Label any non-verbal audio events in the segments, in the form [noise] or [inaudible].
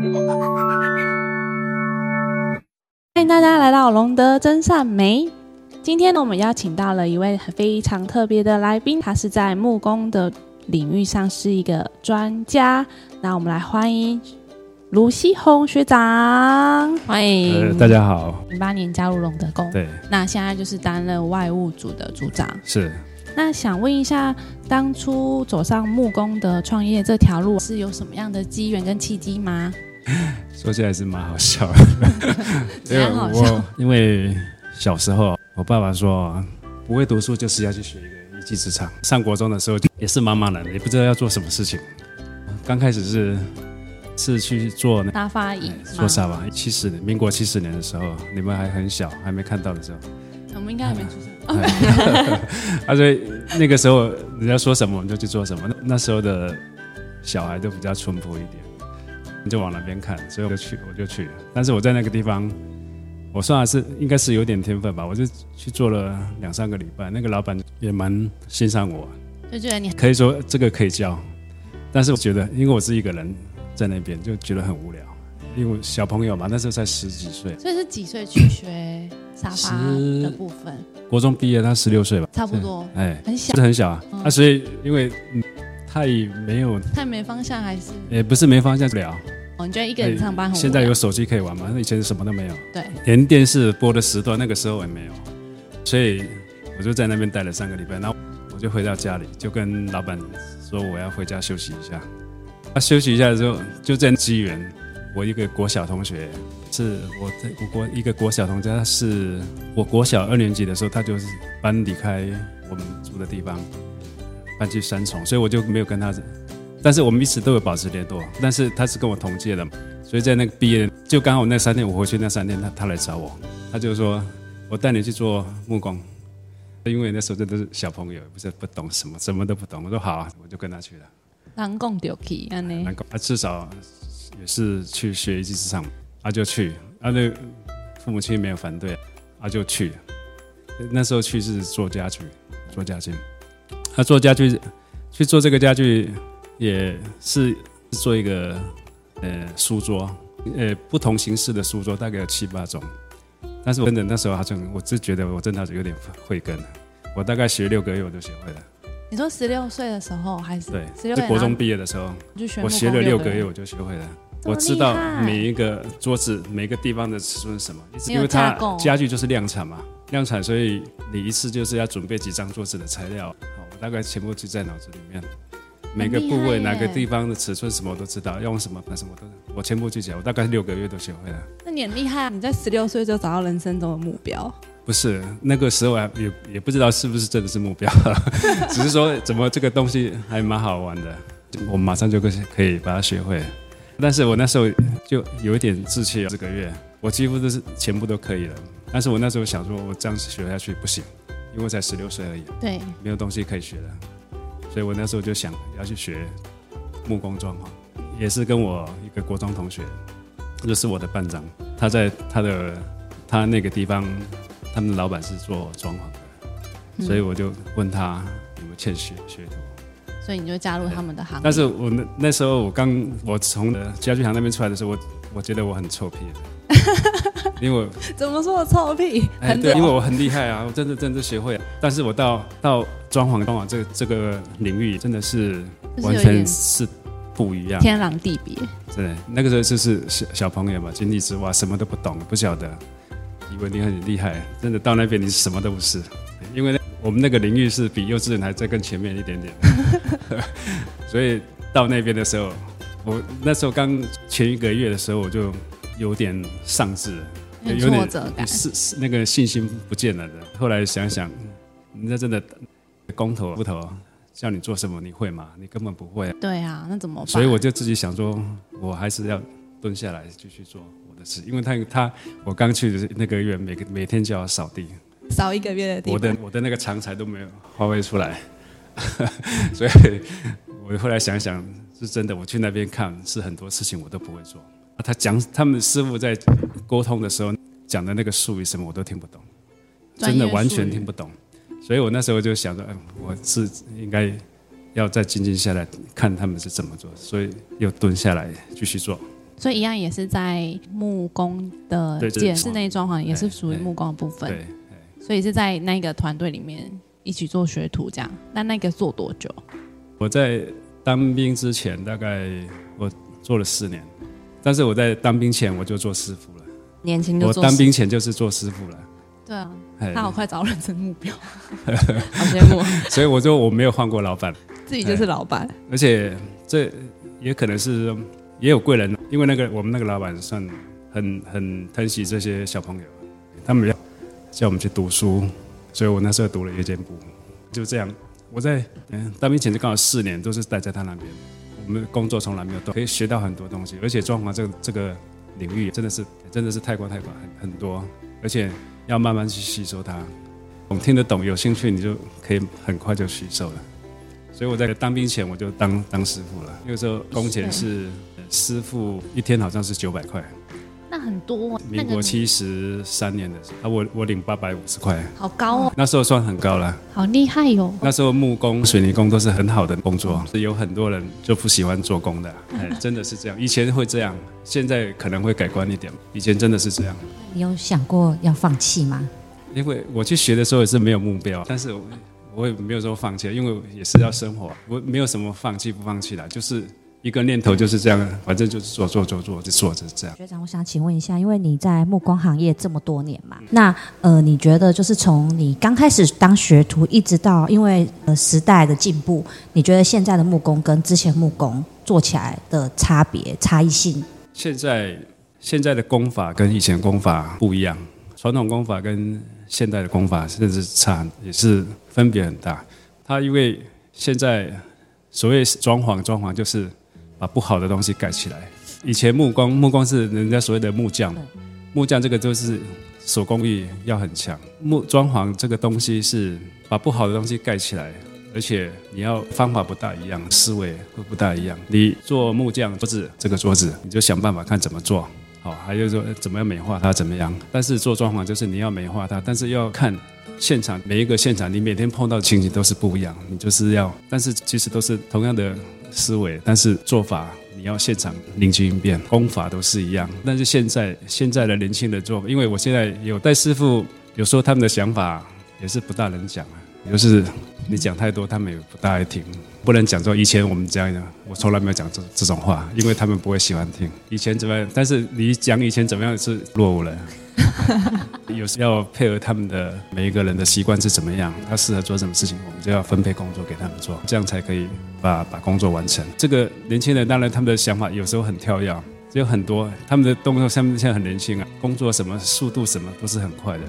[laughs] 欢迎大家来到龙德真善美。今天呢，我们邀请到了一位非常特别的来宾，他是在木工的领域上是一个专家。那我们来欢迎卢西红学长，欢迎、呃、大家好。零八年加入龙德工，对，那现在就是担任外务组的组长，是。那想问一下，当初走上木工的创业这条路，是有什么样的机缘跟契机吗？[laughs] 说起来是蛮好笑的，[laughs] 因为我因为小时候，我爸爸说不会读书就是要去学一个一技之长。上国中的时候也是茫茫然的，也不知道要做什么事情。刚开始是是去做沙发椅，做沙发。七十年，民国七十年的时候，你们还很小，还没看到的时候，我们应该还没出生。[laughs] 啊，所以那个时候人家说什么我们就去做什么。那那时候的小孩都比较淳朴一点，你就往那边看，所以我就去，我就去了。但是我在那个地方，我算是应该是有点天分吧，我就去做了两三个礼拜。那个老板也蛮欣赏我，就觉得你可以说这个可以教，但是我觉得因为我是一个人在那边，就觉得很无聊。因为小朋友嘛，那时候才十几岁，所以是几岁去学沙发的部分？国中毕业，他十六岁吧，差不多，哎，很小，是很小啊。嗯、啊，所以因为他也没有，太没方向，还是也不是没方向不了。哦，你觉得一个人上班很？现在有手机可以玩吗？那以前什么都没有，对，连电视播的时段那个时候也没有，所以我就在那边待了三个礼拜，然后我就回到家里，就跟老板说我要回家休息一下。他、啊、休息一下的时候，就这样机缘。我一个国小同学，是我在我国一个国小同学，他是我国小二年级的时候，他就是搬离开我们住的地方，搬去三重，所以我就没有跟他，但是我们一直都有保持联络。但是他是跟我同届的，所以在那个毕业就刚好那三天我回去那三天，他他来找我，他就说我带你去做木工，因为那时候真的是小朋友，不是不懂什么，什么都不懂。我说好啊，我就跟他去了。难讲就去，安尼。难讲，他至少。也是去学一技之长，他就去，啊那父母亲没有反对，他就去。那时候去是做家具，做家具。他、啊、做家具，去做这个家具也是做一个呃书桌，呃不同形式的书桌大概有七八种。但是我真的那时候好像，我就觉得我真的有点慧根。我大概学六个月我就学会了。你说十六岁的时候还是？对，就国中毕业的时候，我学了六个月我就学会了。我知道每一个桌子每个地方的尺寸是什么，因为它家具就是量产嘛，量产，所以你一次就是要准备几张桌子的材料。大概全部记在脑子里面，每个部位哪个地方的尺寸什么我都知道，用什么什么都，我全部记起来。我大概六个月都学会了。那你很厉害啊！你在十六岁就找到人生中的目标？不是，那个时候还也也不知道是不是真的是目标，[laughs] 只是说怎么这个东西还蛮好玩的，我马上就可以可以把它学会。但是我那时候就有一点志气，这个月我几乎都是全部都可以了。但是我那时候想说，我这样子学下去不行，因为我才十六岁而已，对，没有东西可以学的。所以我那时候就想要去学木工装潢，也是跟我一个国中同学，就是我的班长，他在他的他那个地方，他们的老板是做装潢的，所以我就问他有没有欠学学徒。所以你就加入他们的行业。但是我那那时候我刚我从家具行那边出来的时候，我我觉得我很臭屁，[laughs] 因为怎么说我臭屁？哎，对，因为我很厉害啊，我真的真的学会了。但是我到到装潢装潢这个这个领域，真的是完全是不一样，天壤地别。对，那个时候就是小小朋友嘛，井底之蛙，什么都不懂，不晓得，以为你很厉害，真的到那边你什么都不是，因为。我们那个领域是比幼稚园还在更前面一点点，[laughs] 所以到那边的时候，我那时候刚前一个月的时候，我就有点丧志，有点是是那个信心不见了的。后来想想，人家真的工头不头叫你做什么，你会吗？你根本不会。对啊，那怎么办？所以我就自己想说，我还是要蹲下来继续做我的事，因为他他我刚去的那个月，每个每天就要扫地。扫一个月的地，我的我的那个长才都没有发挥出来，[laughs] 所以我后来想想是真的。我去那边看，是很多事情我都不会做。他讲他们师傅在沟通的时候讲的那个术语什么我都听不懂，真的完全听不懂。所以我那时候就想着，嗯，我是应该要再静静下来看他们是怎么做，所以又蹲下来继续做。所以一样也是在木工的建室内装潢，也是属于木工的部分。对，所以是在那个团队里面一起做学徒这样。那那个做多久？我在当兵之前大概我做了四年，但是我在当兵前我就做师傅了。年轻就做。我当兵前就是做师傅了。对啊，他好快找人生目标，[laughs] 好羡慕。所以我说我没有换过老板，自己就是老板。而且这也可能是。也有贵人，因为那个我们那个老板算很很疼惜这些小朋友，他们要叫我们去读书，所以我那时候读了夜间部，就这样。我在嗯当兵前就刚好四年都是待在他那边，我们工作从来没有断，可以学到很多东西，而且装潢这个这个领域真的是真的是太广太广很很多，而且要慢慢去吸收它。我们听得懂，有兴趣你就可以很快就吸收了。所以我在当兵前我就当当师傅了，那个时候工钱是。师傅一天好像是九百块，那很多。民国七十三年的时候，啊，我我领八百五十块，好高哦。那时候算很高了，好厉害哟。那时候木工、水泥工都是很好的工作，是有很多人就不喜欢做工的，哎，真的是这样。以前会这样，现在可能会改观一点。以前真的是这样。你有想过要放弃吗？因为我去学的时候也是没有目标，但是我我也没有说放弃，因为也是要生活，我没有什么放弃不放弃的，就是。一个念头就是这样，反正就是做做做做，就做着这样。学长，我想请问一下，因为你在木工行业这么多年嘛，那呃，你觉得就是从你刚开始当学徒，一直到因为呃时代的进步，你觉得现在的木工跟之前木工做起来的差别差异性？现在现在的工法跟以前工法不一样，传统工法跟现代的工法甚至差也是分别很大。它因为现在所谓装潢，装潢就是。把不好的东西盖起来。以前木工，木工是人家所谓的木匠，木匠这个就是手工艺要很强。木装潢这个东西是把不好的东西盖起来，而且你要方法不大一样，思维会不大一样。你做木匠桌子，这个桌子你就想办法看怎么做，好，还有说怎么样美化它怎么样。但是做装潢就是你要美化它，但是要看现场每一个现场，你每天碰到的情景都是不一样，你就是要，但是其实都是同样的。思维，但是做法你要现场灵机应变，功法都是一样。但是现在现在的年轻的做，因为我现在有带师傅，有时候他们的想法也是不大能讲啊。就是你讲太多，他们也不大爱听。不能讲说以前我们这样的，我从来没有讲这这种话，因为他们不会喜欢听。以前怎么样？但是你讲以前怎么样是落伍了。[laughs] 有时要配合他们的每一个人的习惯是怎么样，他适合做什么事情，我们就要分配工作给他们做，这样才可以把把工作完成。这个年轻人当然他们的想法有时候很跳跃，有很多他们的动作上面现在很年轻啊，工作什么速度什么都是很快的，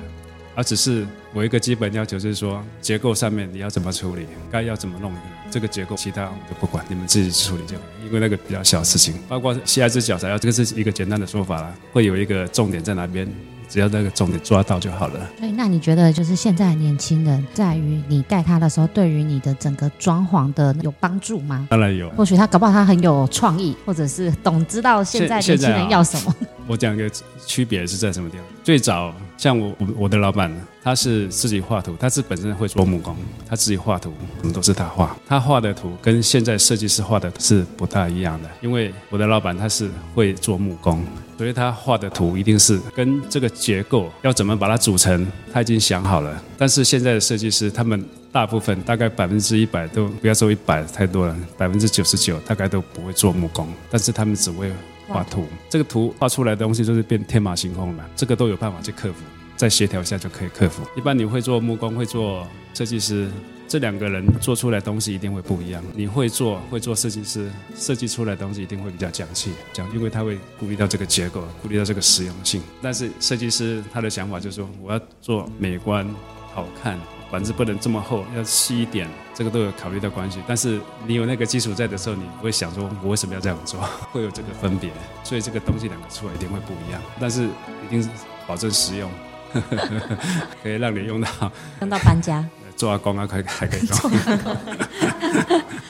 而只是我一个基本要求就是说结构上面你要怎么处理，该要怎么弄这个结构，其他我们就不管，你们自己处理就好，因为那个比较小事情，包括下一只脚材料，这个是一个简单的说法了，会有一个重点在哪边。只要那个重点抓到就好了。所以，那你觉得就是现在的年轻人，在于你带他的时候，对于你的整个装潢的有帮助吗？当然有。或许他搞不好他很有创意，或者是懂知道现在年轻人要什么。我讲一个区别是在什么地方？最早像我我我的老板，他是自己画图，他是本身会做木工，他自己画图，我们都是他画。他画的图跟现在设计师画的是不大一样的，因为我的老板他是会做木工。所以他画的图一定是跟这个结构要怎么把它组成，他已经想好了。但是现在的设计师，他们大部分大概百分之一百都不要说一百太多了，百分之九十九大概都不会做木工，但是他们只会画图。这个图画出来的东西就是变天马行空了，这个都有办法去克服，再协调一下就可以克服。一般你会做木工，会做设计师。这两个人做出来东西一定会不一样。你会做，会做设计师，设计出来的东西一定会比较讲气，讲，因为他会顾虑到这个结构，顾虑到这个实用性。但是设计师他的想法就是说，我要做美观、好看，板子不能这么厚，要细一点，这个都有考虑到关系。但是你有那个基础在的时候，你不会想说，我为什么要这样做？[laughs] 会有这个分别，所以这个东西两个出来一定会不一样。但是一定是保证实用，[laughs] 可以让你用到用到搬家。[laughs] 做阿公啊，可以还可以装。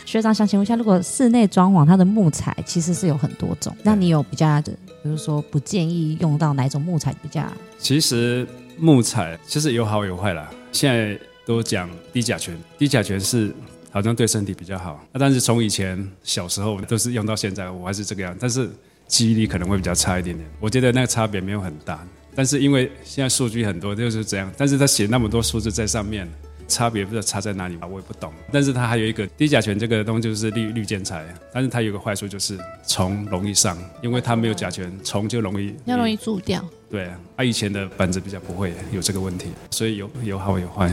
学长想请问一下，如果室内装潢，它的木材其实是有很多种，那你有比较的，比如说不建议用到哪种木材比较？其实木材其实有好有坏啦。现在都讲低甲醛，低甲醛是好像对身体比较好。但是从以前小时候都是用到现在，我还是这个样。但是记忆力可能会比较差一点点。我觉得那个差别没有很大，但是因为现在数据很多就是这样，但是他写那么多数字在上面。差别不知道差在哪里吧，我也不懂。但是它还有一个低甲醛这个东西就是绿绿建材，但是它有个坏处就是虫容易上，因为它没有甲醛，虫就容易要容易蛀掉。对，它、啊、以前的板子比较不会有这个问题，所以有有好有坏。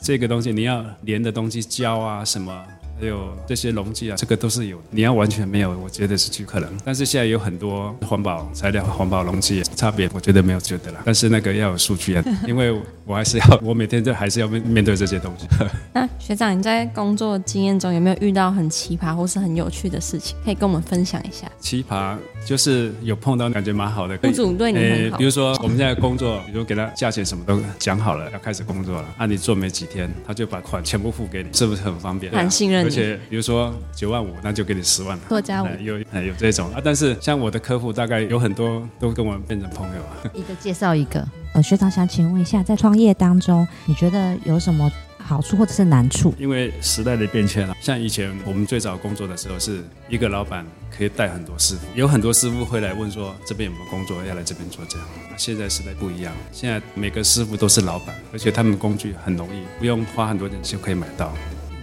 这个东西你要连的东西胶啊什么。还有这些溶剂啊，这个都是有。你要完全没有，我觉得是不可能。但是现在有很多环保材料、环保溶剂，差别我觉得没有觉得了。但是那个要有数据啊，[laughs] 因为我还是要，我每天都还是要面面对这些东西。[laughs] 那学长，你在工作经验中有没有遇到很奇葩或是很有趣的事情，可以跟我们分享一下？奇葩就是有碰到感觉蛮好的，雇主对你很好。比如说我们现在工作，比如给他价钱什么都讲好了，要开始工作了，啊，你做没几天，他就把款全部付给你，是不是很方便？很信任。而且比如说九万五，那就给你十万了，多加五，有有这种啊。但是像我的客户，大概有很多都跟我变成朋友。[laughs] 一个介绍一个。呃，学长想请问一下，在创业当中，你觉得有什么好处或者是难处？因为时代的变迁了，像以前我们最早工作的时候，是一个老板可以带很多师傅，有很多师傅会来问说这边有没有工作，要来这边做这样。现在时代不一样，现在每个师傅都是老板，而且他们工具很容易，不用花很多钱就可以买到。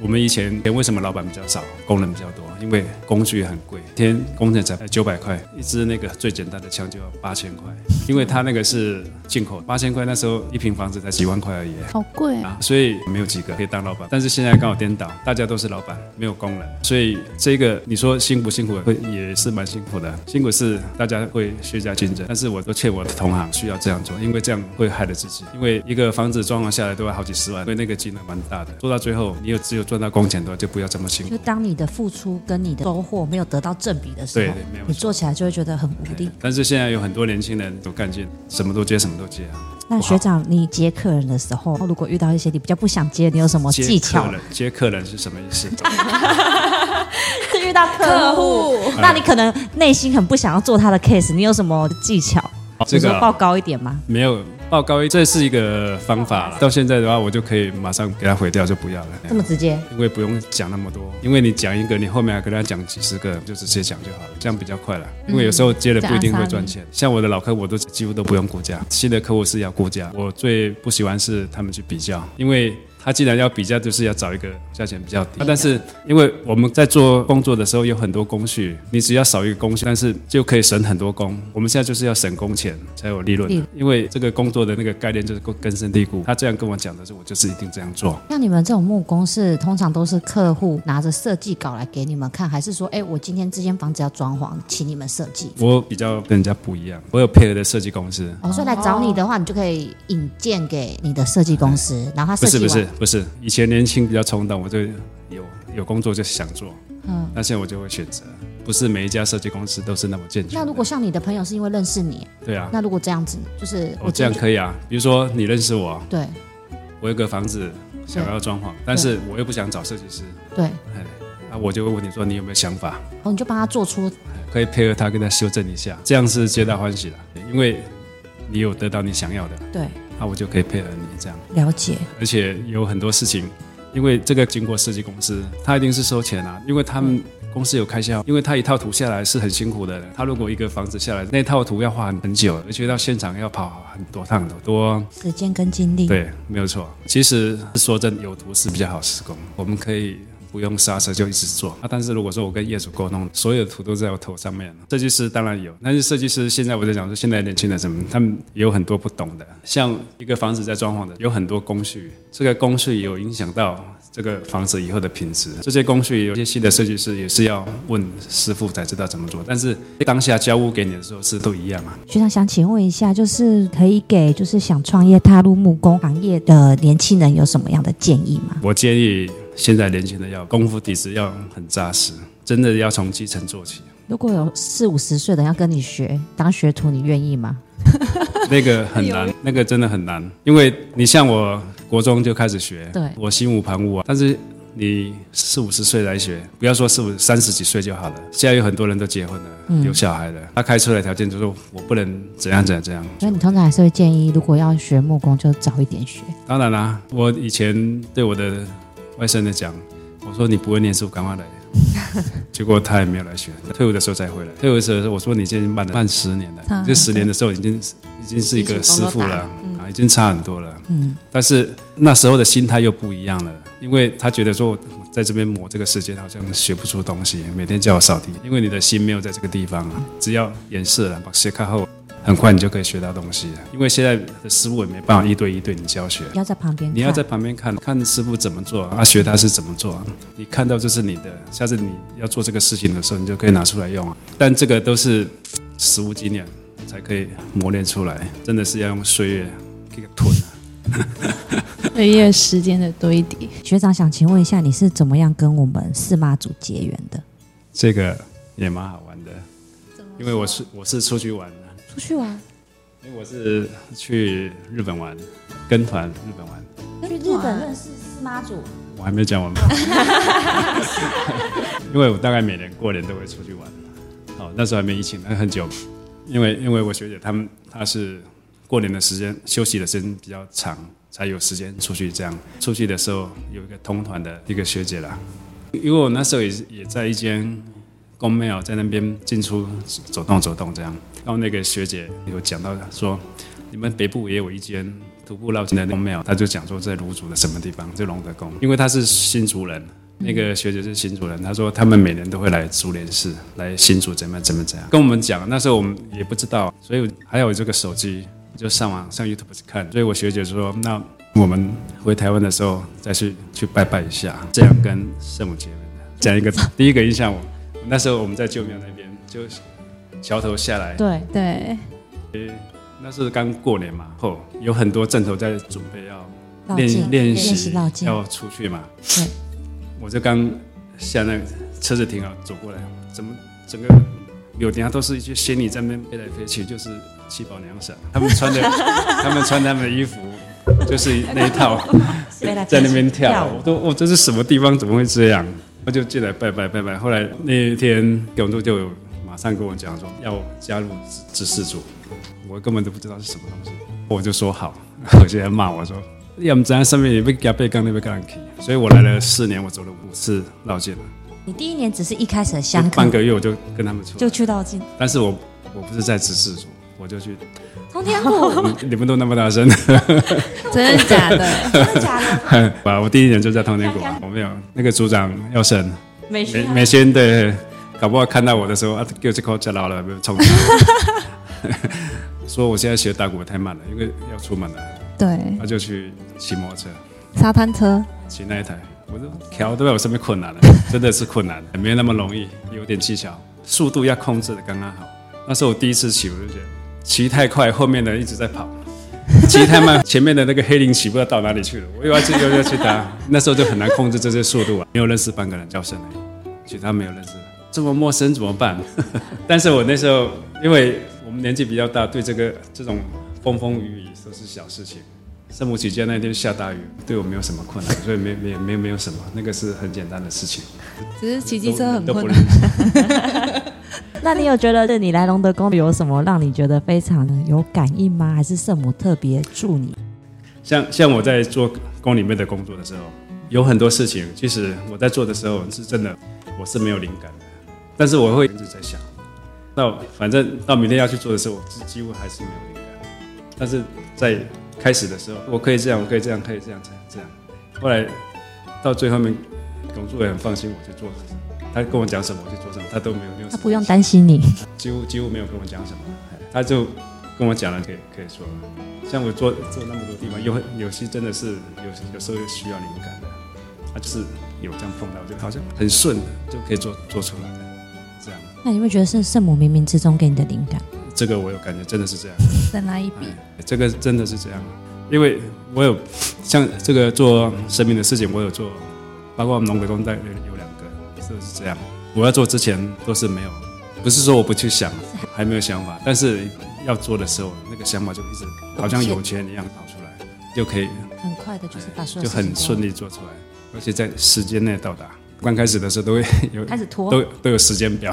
我们以前为什么老板比较少，工人比较多？因为工具很贵，一天工程才九百块，一支那个最简单的枪就要八千块，因为他那个是进口，八千块那时候一平房子才几万块而已，好贵啊！所以没有几个可以当老板，但是现在刚好颠倒，大家都是老板，没有工人，所以这个你说辛不辛苦，会也是蛮辛苦的。辛苦是大家会削价竞争，但是我都劝我的同行需要这样做，因为这样会害了自己，因为一个房子装潢下来都要好几十万，所以那个金额蛮大的，做到最后你有只有。赚到工钱的话，就不要这么辛苦。就当你的付出跟你的收获没有得到正比的时候，对，没有，你做起来就会觉得很无力。但是现在有很多年轻人都干劲，什么都接，什么都接啊。那学长，你接客人的时候，如果遇到一些你比较不想接，你有什么技巧？接客人，接客人是什么意思？是 [laughs] 遇到客户，那你可能内心很不想要做他的 case，你有什么技巧？这个报高一点吗？没有。报高一，这是一个方法了。到现在的话，我就可以马上给他毁掉，就不要了。这么直接？因为不用讲那么多，因为你讲一个，你后面还跟他讲几十个，就直接讲就好了，这样比较快了。因为有时候接了不一定会赚钱。像我的老客户，我都几乎都不用估价，新的客户是要估价。我最不喜欢是他们去比较，因为。他既然要比较，就是要找一个价钱比较低。但是因为我们在做工作的时候有很多工序，你只要少一个工序，但是就可以省很多工。我们现在就是要省工钱才有利润，因为这个工作的那个概念就是根根深蒂固。他这样跟我讲的时候，我就是一定这样做。像你们这种木工是通常都是客户拿着设计稿来给你们看，还是说，哎，我今天这间房子要装潢，请你们设计？我比较跟人家不一样，我有配合的设计公司。哦，所以来找你的话，你就可以引荐给你的设计公司，嗯、然后他设计不是不是。不是，以前年轻比较冲动，我就有有工作就想做，嗯，那现在我就会选择，不是每一家设计公司都是那么健全。那如果像你的朋友是因为认识你，对啊，那如果这样子，就是我这样可以啊，比如说你认识我，对，我有个房子想要装潢，但是我又不想找设计师，对，那我就会问你说你有没有想法，哦，你就帮他做出，可以配合他跟他修正一下，这样是皆大欢喜的，因为你有得到你想要的，对。那我就可以配合你这样了解，而且有很多事情，因为这个经过设计公司，他一定是收钱啊，因为他们公司有开销，因为他一套图下来是很辛苦的。他如果一个房子下来，那套图要画很很久，而且到现场要跑很多趟，很多时间跟精力。对，没有错。其实说真，有图是比较好施工，我们可以。不用刹车就一直做啊！但是如果说我跟业主沟通，所有的图都在我头上面了，设计师当然有，但是设计师现在我在讲说，现在年轻人什么，他们有很多不懂的。像一个房子在装潢的，有很多工序，这个工序有影响到这个房子以后的品质。这些工序有些新的设计师也是要问师傅才知道怎么做，但是当下交屋给你的时候是都一样啊。学长想请问一下，就是可以给就是想创业踏入木工行业的年轻人有什么样的建议吗？我建议。现在年轻人要功夫底子要很扎实，真的要从基层做起。如果有四五十岁的要跟你学当学徒，你愿意吗？[laughs] [laughs] 那个很难，那个真的很难，因为你像我国中就开始学，对，我心无旁骛啊。但是你四五十岁来学，不要说四五三十几岁就好了。现在有很多人都结婚了，嗯、有小孩了，他开出来条件就是说我不能怎样怎样怎样。所以你通常还是会建议，如果要学木工，就早一点学。当然啦，我以前对我的。外甥的讲，我说你不会念书，赶快来。[laughs] 结果他也没有来学，退伍的时候才回来。退伍的时候我说你已经慢了慢十年了，这十年的时候已经已经是一个师傅了啊，已经差很多了。嗯，但是那时候的心态又不一样了，因为他觉得说在这边磨这个时间好像学不出东西，每天叫我扫地，因为你的心没有在这个地方啊，只要演示了，把鞋看后。很快你就可以学到东西了，因为现在的师傅也没办法一对一对你教学，你要在旁边，你要在旁边看看师傅怎么做，啊，学他是怎么做，你看到这是你的，下次你要做这个事情的时候，你就可以拿出来用啊。但这个都是实物经验才可以磨练出来，真的是要用岁月给它吞啊，[laughs] 岁月时间的堆叠。学长想请问一下，你是怎么样跟我们四妈祖结缘的？这个也蛮好玩的，因为我是我是出去玩。出去玩，因为我是去日本玩，跟团日本玩。去日本认识四妈祖，我还没讲完。[laughs] 因为我大概每年过年都会出去玩。哦，那时候还没疫情，那很久。因为因为我学姐他们，她是过年的时间休息的时间比较长，才有时间出去这样。出去的时候有一个同团的一个学姐啦，因为我那时候也也在一间。宫庙在那边进出走动走动这样，然后那个学姐有讲到说，你们北部也有一间徒步绕境的庙，他就讲说在芦竹的什么地方，就龙德宫，因为他是新竹人，那个学姐是新竹人，他说他们每年都会来竹联寺来新竹怎么怎么怎样，跟我们讲，那时候我们也不知道，所以还有这个手机就上网上 YouTube 去看，所以我学姐说，那我们回台湾的时候再去去拜拜一下，这样跟圣母结缘的，讲一个第一个印象我。那时候我们在旧庙那边，就桥头下来。对对。那是刚过年嘛，后有很多阵头在准备要练练习，要出去嘛。对。我就刚下那个车子停好，走过来，怎么整个有底下都是一些仙女在那边飞来飞去，就是七宝娘神，他们穿的，[laughs] 他们穿他们的衣服，就是那一套，[laughs] 在那边跳。我都，我这是什么地方？怎么会这样？我就进来拜拜拜拜，后来那一天永州就有马上跟我讲说要加入执事组，我根本都不知道是什么东西，我就说好，有些人骂我说，要么在上面也被加背杠那边杠起，所以我来了四年，我走了五次绕境了。你第一年只是一开始的香，半个月我就跟他们出，就去绕境，但是我我不是在执事组，我就去。通天谷，你们都那么大声，[laughs] 真的假的？真的假的？[laughs] 啊，我第一年就在通天谷，我没有那个组长要审，美美美仙对，搞不好看到我的时候啊，给我这口吃老了，没有冲。[laughs] 说我现在学打鼓太慢了，因为要出门了。对，他就去骑摩托车，沙滩车，骑那一台，我说调都在我身边困难了，[laughs] 真的是困难，没有那么容易，有点技巧，速度要控制的刚刚好。那是我第一次骑，我就觉得。骑太快，后面的一直在跑；骑太慢，[laughs] 前面的那个黑领骑不知道到哪里去了。我又要去，又要去打，那时候就很难控制这些速度啊。没有认识半个人叫声哎，其他没有认识，这么陌生怎么办？[laughs] 但是我那时候，因为我们年纪比较大，对这个这种风风雨雨都是小事情。圣母起驾那天下大雨，对我没有什么困难，[laughs] 所以没没没没有什么，那个是很简单的事情。只是骑机车很困难。[laughs] 那你有觉得，你来龙德宫有什么让你觉得非常的有感应吗？还是圣母特别助你？像像我在做宫里面的工作的时候，有很多事情，其实我在做的时候是真的，我是没有灵感的。但是我会一直在想，到反正到明天要去做的时候，我几乎还是没有灵感。但是在开始的时候，我可以这样，我可以这样，可以这样，这样这样。后来到最后面，董助也很放心，我去做。他跟我讲什么我就做什么，他都没有没有。他不用担心你，几乎几乎没有跟我讲什么，他就跟我讲了，可以可以说。像我做做那么多地方，有有些真的是有有时候需要灵感的，他就是有这样碰到，就好像很顺的就可以做做出来的这样。那你会觉得是圣母冥冥之中给你的灵感？这个我有感觉，真的是这样。再来一笔，这个真的是这样，因为我有像这个做生命的事情，我有做，包括我们龙鬼公在有两。个是是这样，我要做之前都是没有，不是说我不去想，还没有想法，但是要做的时候，那个想法就一直好像有钱一样跑出来，就可以很快的，就是把就很顺利做出来，而且在时间内到达。刚开始的时候都会有开始拖，都都有时间表，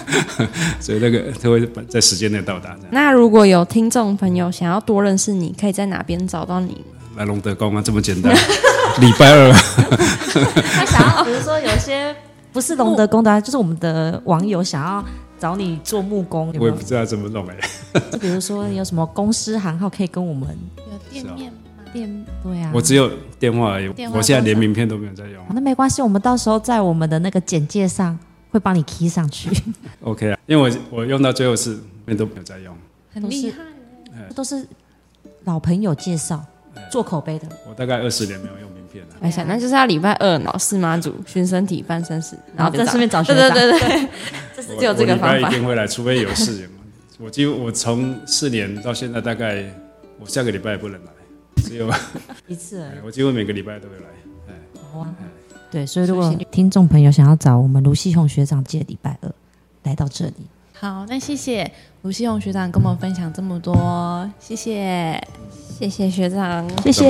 [laughs] 所以那个都会在时间内到达。那如果有听众朋友想要多认识你，可以在哪边找到你？来龙德宫啊，这么简单。[laughs] 礼拜二，他想要，[laughs] 比如说有些不是龙德宫的、啊，就是我们的网友想要找你做木工，有有我也不知道怎么弄哎。就比如说你有什么公司行号可以跟我们有店面吗？店对啊，我只有电话而已，电话我现在连名片都没有在用。那没关系，我们到时候在我们的那个简介上会帮你 key 上去。[laughs] OK 啊，因为我我用到最后是面都没有在用。很厉害，都是老朋友介绍做口碑的。我大概二十年没有用名片了。哎呀，那就是要礼拜二老四妈祖寻身体办身事，然后再顺便找学长。对对对对，这是只有这个方法。我礼拜一定会来，除非有事。我几乎我从四年到现在，大概我下个礼拜也不能来，只有 [laughs] 一次。我几乎每个礼拜都会来。哎，好啊。对，所以如果听众朋友想要找我们卢西宏学长借礼拜二来到这里。好，那谢谢卢西宏学长跟我们分享这么多，谢谢，谢谢学长，谢谢。